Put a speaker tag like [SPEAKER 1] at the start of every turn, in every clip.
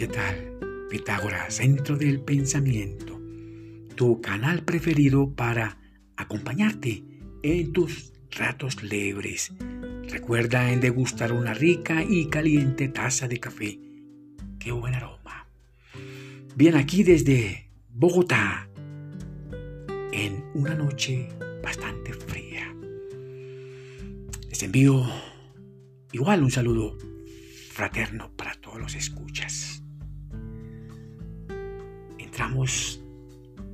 [SPEAKER 1] ¿Qué tal? Pitágoras, Centro del Pensamiento, tu canal preferido para acompañarte en tus ratos libres. Recuerda en degustar una rica y caliente taza de café. ¡Qué buen aroma! Bien, aquí desde Bogotá, en una noche bastante fría. Les envío igual un saludo fraterno para todos los escuchas. Entramos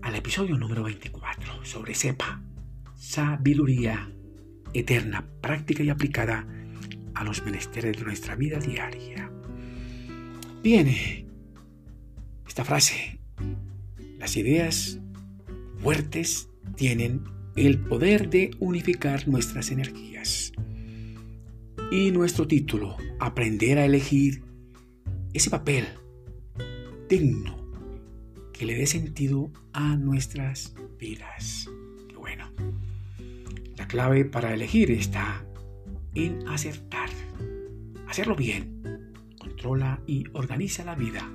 [SPEAKER 1] al episodio número 24 sobre SEPA, sabiduría eterna, práctica y aplicada a los menesteres de nuestra vida diaria. Viene esta frase, las ideas fuertes tienen el poder de unificar nuestras energías. Y nuestro título, aprender a elegir ese papel digno que le dé sentido a nuestras vidas. Bueno. La clave para elegir está en acertar, hacerlo bien, controla y organiza la vida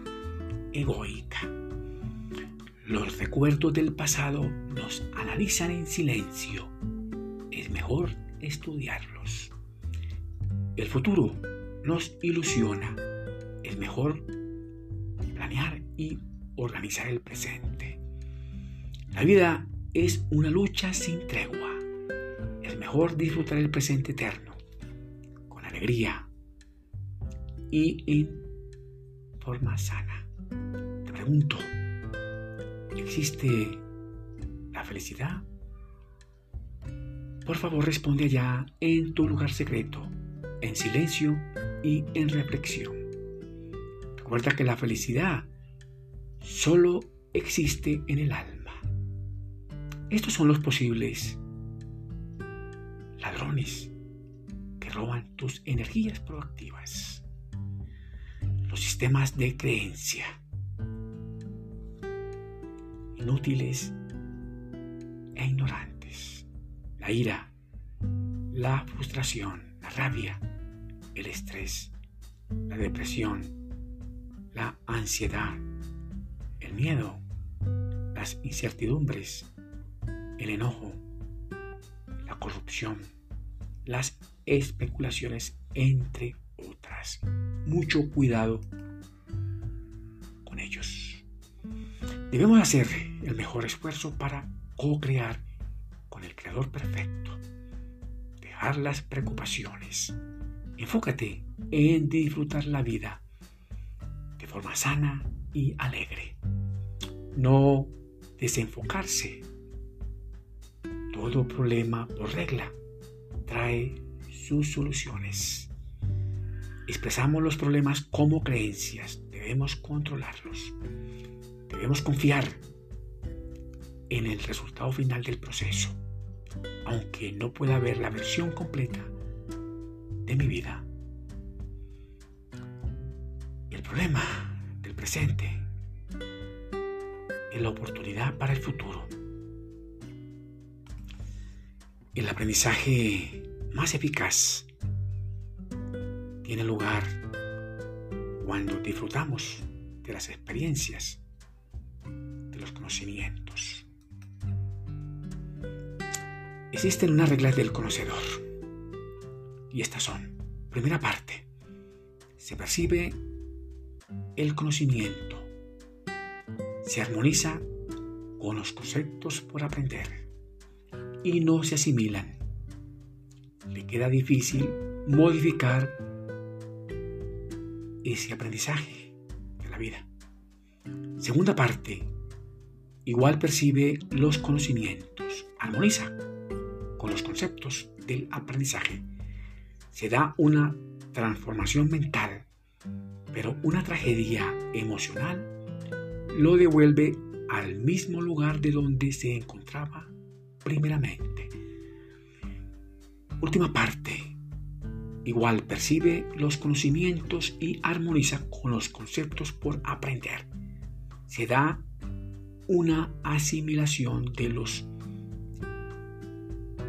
[SPEAKER 1] egoica. Los recuerdos del pasado nos analizan en silencio. Es mejor estudiarlos. El futuro nos ilusiona. Es mejor planear y organizar el presente. La vida es una lucha sin tregua. Es mejor disfrutar el presente eterno, con alegría y en forma sana. Te pregunto, ¿existe la felicidad? Por favor, responde allá en tu lugar secreto, en silencio y en reflexión. Recuerda que la felicidad solo existe en el alma. Estos son los posibles ladrones que roban tus energías proactivas. Los sistemas de creencia inútiles e ignorantes. La ira, la frustración, la rabia, el estrés, la depresión, la ansiedad, el miedo, las incertidumbres, el enojo, la corrupción, las especulaciones, entre otras. Mucho cuidado con ellos. Debemos hacer el mejor esfuerzo para co-crear con el Creador perfecto. Dejar las preocupaciones. Enfócate en disfrutar la vida de forma sana y alegre. No desenfocarse. Todo problema por regla trae sus soluciones. Expresamos los problemas como creencias. Debemos controlarlos. Debemos confiar en el resultado final del proceso, aunque no pueda ver la versión completa de mi vida. El problema del presente es la oportunidad para el futuro. El aprendizaje más eficaz tiene lugar cuando disfrutamos de las experiencias, de los conocimientos. Existen unas reglas del conocedor y estas son, primera parte, se percibe el conocimiento, se armoniza con los conceptos por aprender y no se asimilan. Le queda difícil modificar ese aprendizaje de la vida. Segunda parte, igual percibe los conocimientos, armoniza con los conceptos del aprendizaje. Se da una transformación mental, pero una tragedia emocional lo devuelve al mismo lugar de donde se encontraba primeramente. Última parte. Igual percibe los conocimientos y armoniza con los conceptos por aprender. Se da una asimilación de los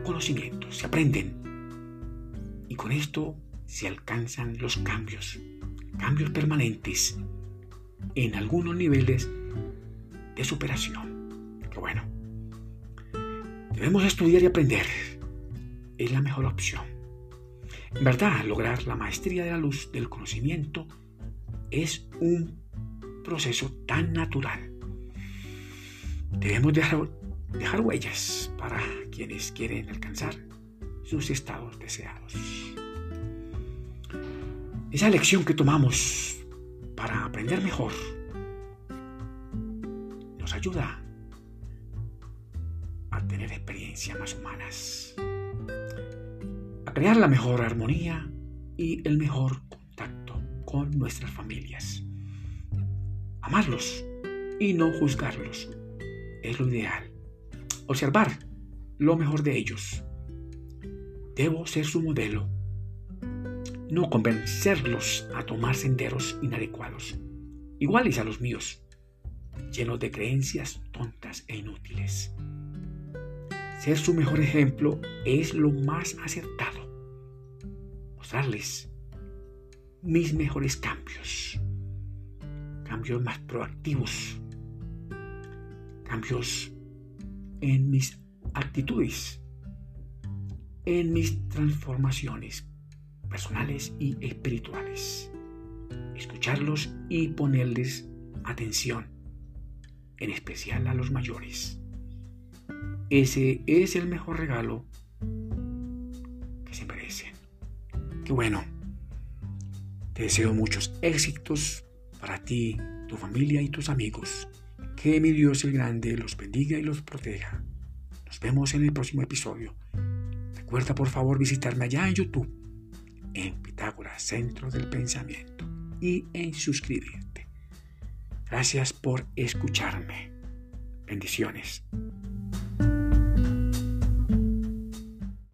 [SPEAKER 1] conocimientos, se aprenden. Y con esto se alcanzan los cambios, cambios permanentes en algunos niveles de superación. Qué bueno. Debemos estudiar y aprender. Es la mejor opción. En verdad, lograr la maestría de la luz del conocimiento es un proceso tan natural. Debemos dejar, dejar huellas para quienes quieren alcanzar sus estados deseados. Esa lección que tomamos para aprender mejor nos ayuda a tener experiencias más humanas, a crear la mejor armonía y el mejor contacto con nuestras familias. Amarlos y no juzgarlos es lo ideal. Observar lo mejor de ellos. Debo ser su modelo no convencerlos a tomar senderos inadecuados, iguales a los míos, llenos de creencias tontas e inútiles. Ser su mejor ejemplo es lo más acertado. Mostrarles mis mejores cambios, cambios más proactivos, cambios en mis actitudes, en mis transformaciones personales y espirituales. Escucharlos y ponerles atención, en especial a los mayores. Ese es el mejor regalo que se merecen. Qué bueno. Te deseo muchos éxitos para ti, tu familia y tus amigos. Que mi Dios el Grande los bendiga y los proteja. Nos vemos en el próximo episodio. Recuerda por favor visitarme allá en YouTube en Pitágoras, Centro del Pensamiento, y en suscribirte. Gracias por escucharme. Bendiciones.